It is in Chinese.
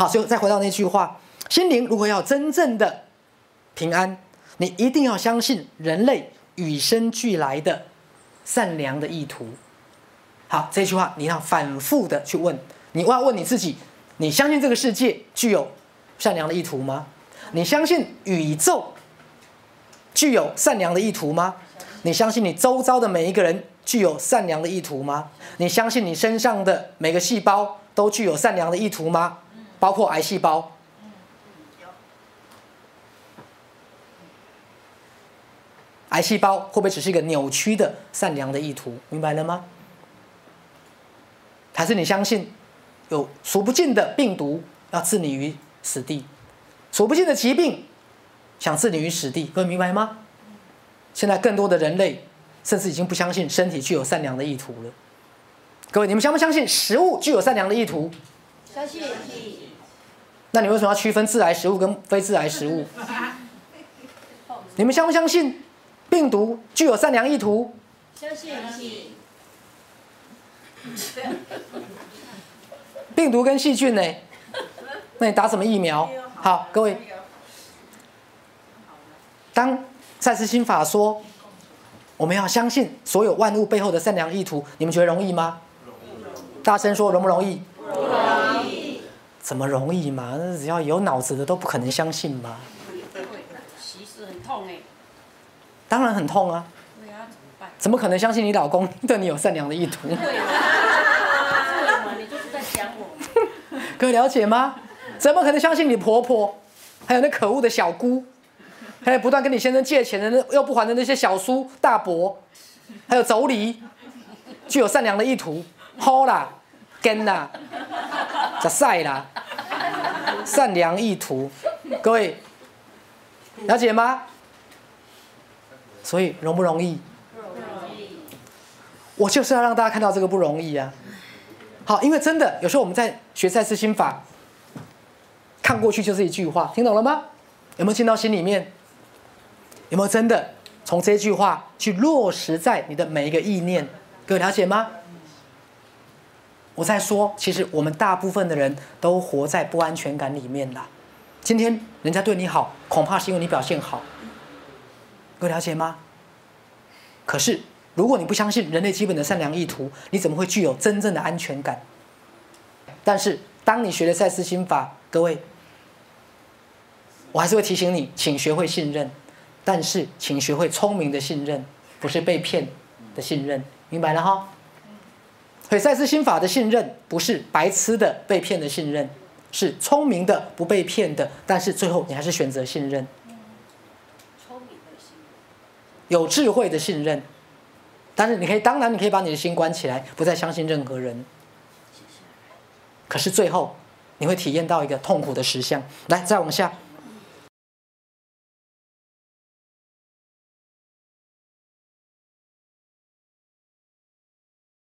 好，所以再回到那句话，心灵如果要真正的平安，你一定要相信人类与生俱来的善良的意图。好，这句话你要反复的去问，你要问你自己：你相信这个世界具有善良的意图吗？你相信宇宙具有善良的意图吗？你相信你周遭的每一个人具有善良的意图吗？你相信你身上的每个细胞都具有善良的意图吗？包括癌细胞。癌细胞会不会只是一个扭曲的善良的意图？明白了吗？还是你相信有数不尽的病毒要置你于死地，数不尽的疾病想置你于死地？各位明白吗？现在更多的人类甚至已经不相信身体具有善良的意图了。各位，你们相不相信食物具有善良的意图？相信。那你为什么要区分致癌食物跟非致癌食物？你们相不相信病毒具有善良意图？相信。病毒跟细菌呢？那你打什么疫苗？好，各位，当赛斯心法说我们要相信所有万物背后的善良意图，你们觉得容易吗？大声说，容不容易？怎么容易嘛？那只要有脑子的都不可能相信嘛。其实很痛哎。当然很痛啊。对啊，怎么办？怎么可能相信你老公对你有善良的意图？各位了解吗？怎么可能相信你婆婆，还有那可恶的小姑，还有不断跟你先生借钱的那又不还的那些小叔大伯，还有妯娌，具有善良的意图？好啦，跟啦，咋晒啦？善良意图，各位了解吗？所以容不容易？不容易。我就是要让大家看到这个不容易啊。好，因为真的有时候我们在学赛斯心法，看过去就是一句话，听懂了吗？有没有进到心里面？有没有真的从这句话去落实在你的每一个意念？各位了解吗？我在说，其实我们大部分的人都活在不安全感里面啦。今天人家对你好，恐怕是因为你表现好。各位了解吗？可是。如果你不相信人类基本的善良意图，你怎么会具有真正的安全感？但是，当你学了赛斯心法，各位，我还是会提醒你，请学会信任，但是请学会聪明的信任，不是被骗的信任，明白了哈？所以赛斯心法的信任，不是白痴的被骗的信任，是聪明的不被骗的，但是最后你还是选择信任，聪明的信任，有智慧的信任。但是你可以，当然你可以把你的心关起来，不再相信任何人。可是最后，你会体验到一个痛苦的实相。来，再往下。